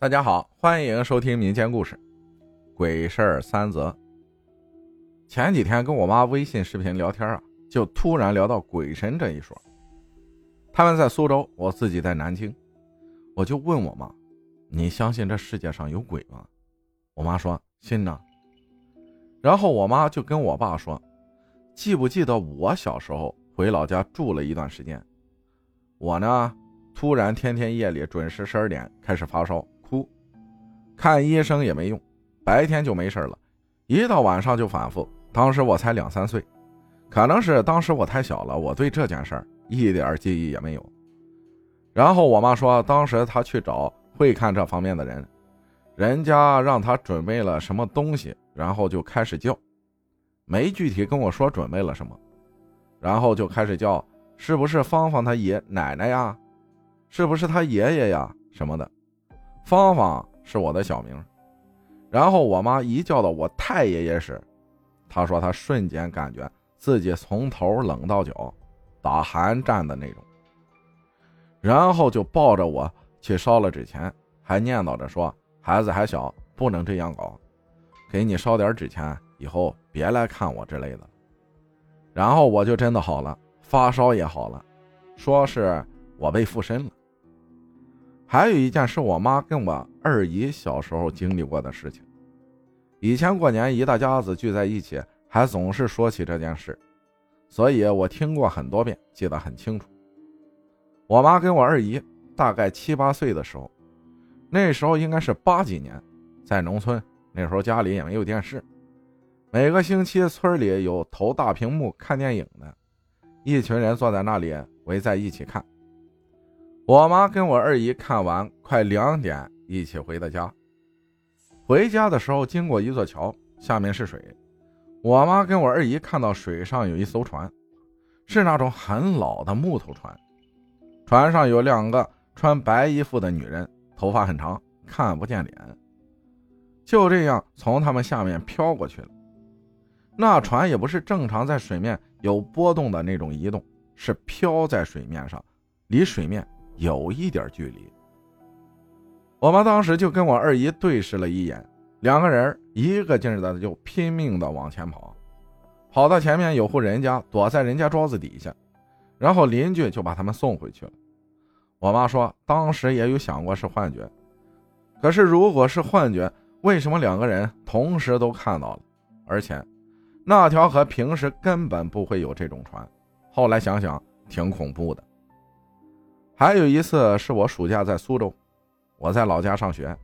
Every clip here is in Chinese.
大家好，欢迎收听民间故事《鬼事儿三则》。前几天跟我妈微信视频聊天啊，就突然聊到鬼神这一说。他们在苏州，我自己在南京，我就问我妈：“你相信这世界上有鬼吗？”我妈说：“信呢。”然后我妈就跟我爸说：“记不记得我小时候回老家住了一段时间？我呢，突然天天夜里准时十二点开始发烧。”看医生也没用，白天就没事了，一到晚上就反复。当时我才两三岁，可能是当时我太小了，我对这件事儿一点记忆也没有。然后我妈说，当时她去找会看这方面的人，人家让她准备了什么东西，然后就开始叫，没具体跟我说准备了什么，然后就开始叫，是不是芳芳她爷奶奶呀？是不是她爷爷呀？什么的，芳芳。是我的小名，然后我妈一叫到我太爷爷时，她说她瞬间感觉自己从头冷到脚，打寒战的那种。然后就抱着我去烧了纸钱，还念叨着说孩子还小，不能这样搞，给你烧点纸钱，以后别来看我之类的。然后我就真的好了，发烧也好了，说是我被附身了。还有一件是我妈跟我二姨小时候经历过的事情。以前过年一大家子聚在一起，还总是说起这件事，所以我听过很多遍，记得很清楚。我妈跟我二姨大概七八岁的时候，那时候应该是八几年，在农村，那时候家里也没有电视，每个星期村里有投大屏幕看电影的，一群人坐在那里围在一起看。我妈跟我二姨看完快两点，一起回的家。回家的时候经过一座桥，下面是水。我妈跟我二姨看到水上有一艘船，是那种很老的木头船，船上有两个穿白衣服的女人，头发很长，看不见脸。就这样从他们下面飘过去了。那船也不是正常在水面有波动的那种移动，是飘在水面上，离水面。有一点距离，我妈当时就跟我二姨对视了一眼，两个人一个劲儿的就拼命的往前跑，跑到前面有户人家，躲在人家桌子底下，然后邻居就把他们送回去了。我妈说，当时也有想过是幻觉，可是如果是幻觉，为什么两个人同时都看到了？而且那条河平时根本不会有这种船。后来想想，挺恐怖的。还有一次是我暑假在苏州，我在老家上学，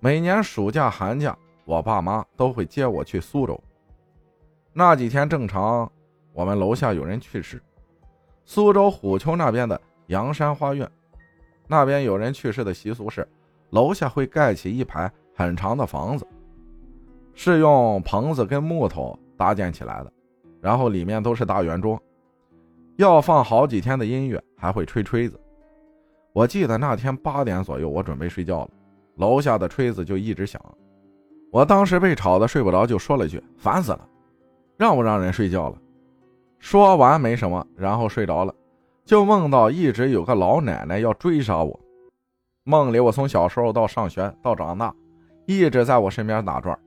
每年暑假寒假，我爸妈都会接我去苏州。那几天正常，我们楼下有人去世，苏州虎丘那边的阳山花苑，那边有人去世的习俗是，楼下会盖起一排很长的房子，是用棚子跟木头搭建起来的，然后里面都是大圆桌，要放好几天的音乐，还会吹吹子。我记得那天八点左右，我准备睡觉了，楼下的锤子就一直响。我当时被吵得睡不着，就说了句：“烦死了，让不让人睡觉了？”说完没什么，然后睡着了，就梦到一直有个老奶奶要追杀我。梦里我从小时候到上学到长大，一直在我身边打转。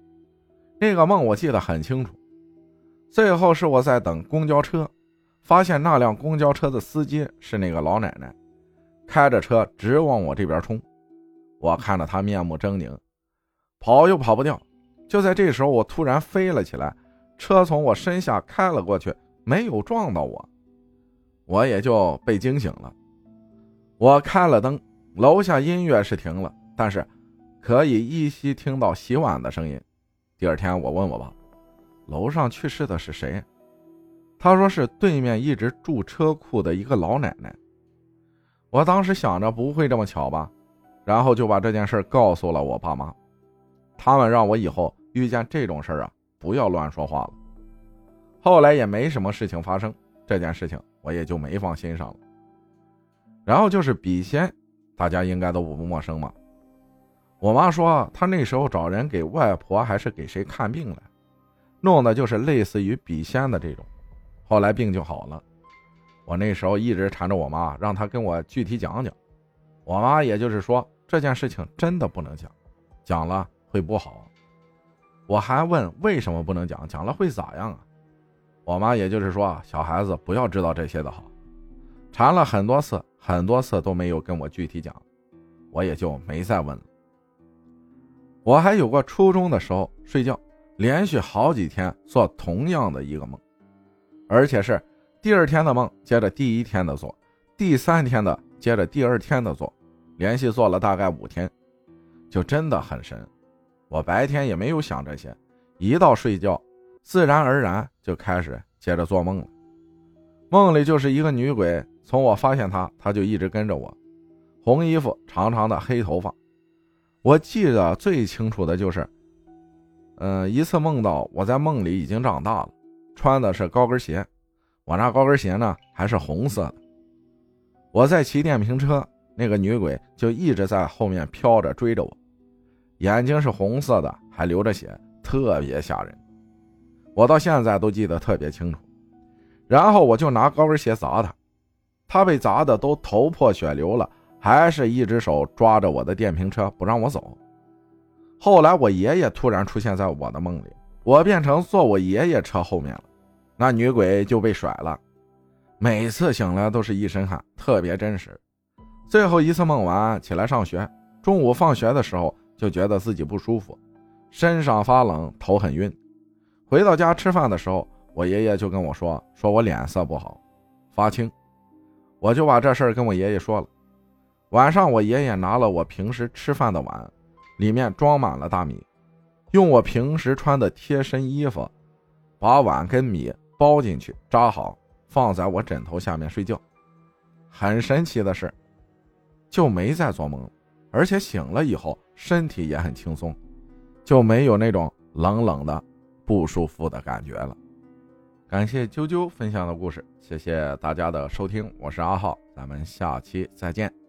那个梦我记得很清楚。最后是我在等公交车，发现那辆公交车的司机是那个老奶奶。开着车直往我这边冲，我看着他面目狰狞，跑又跑不掉。就在这时候，我突然飞了起来，车从我身下开了过去，没有撞到我，我也就被惊醒了。我开了灯，楼下音乐是停了，但是可以依稀听到洗碗的声音。第二天，我问我爸，楼上去世的是谁？他说是对面一直住车库的一个老奶奶。我当时想着不会这么巧吧，然后就把这件事告诉了我爸妈，他们让我以后遇见这种事儿啊，不要乱说话了。后来也没什么事情发生，这件事情我也就没放心上了。然后就是笔仙，大家应该都不陌生吧？我妈说她那时候找人给外婆还是给谁看病来，弄的就是类似于笔仙的这种，后来病就好了。我那时候一直缠着我妈，让她跟我具体讲讲。我妈也就是说，这件事情真的不能讲，讲了会不好。我还问为什么不能讲，讲了会咋样啊？我妈也就是说，小孩子不要知道这些的好。缠了很多次，很多次都没有跟我具体讲，我也就没再问了。我还有过初中的时候睡觉，连续好几天做同样的一个梦，而且是第二天的梦接着第一天的做，第三天的接着第二天的做，连续做了大概五天，就真的很神。我白天也没有想这些，一到睡觉，自然而然就开始接着做梦了。梦里就是一个女鬼，从我发现她，她就一直跟着我，红衣服，长长的黑头发。我记得最清楚的就是，嗯，一次梦到我在梦里已经长大了，穿的是高跟鞋，我那高跟鞋呢还是红色的。我在骑电瓶车，那个女鬼就一直在后面飘着追着我。眼睛是红色的，还流着血，特别吓人。我到现在都记得特别清楚。然后我就拿高跟鞋砸他，他被砸的都头破血流了，还是一只手抓着我的电瓶车不让我走。后来我爷爷突然出现在我的梦里，我变成坐我爷爷车后面了，那女鬼就被甩了。每次醒来都是一身汗，特别真实。最后一次梦完起来上学，中午放学的时候。就觉得自己不舒服，身上发冷，头很晕。回到家吃饭的时候，我爷爷就跟我说：“说我脸色不好，发青。”我就把这事儿跟我爷爷说了。晚上，我爷爷拿了我平时吃饭的碗，里面装满了大米，用我平时穿的贴身衣服，把碗跟米包进去，扎好，放在我枕头下面睡觉。很神奇的是，就没再做梦。而且醒了以后，身体也很轻松，就没有那种冷冷的不舒服的感觉了。感谢啾啾分享的故事，谢谢大家的收听，我是阿浩，咱们下期再见。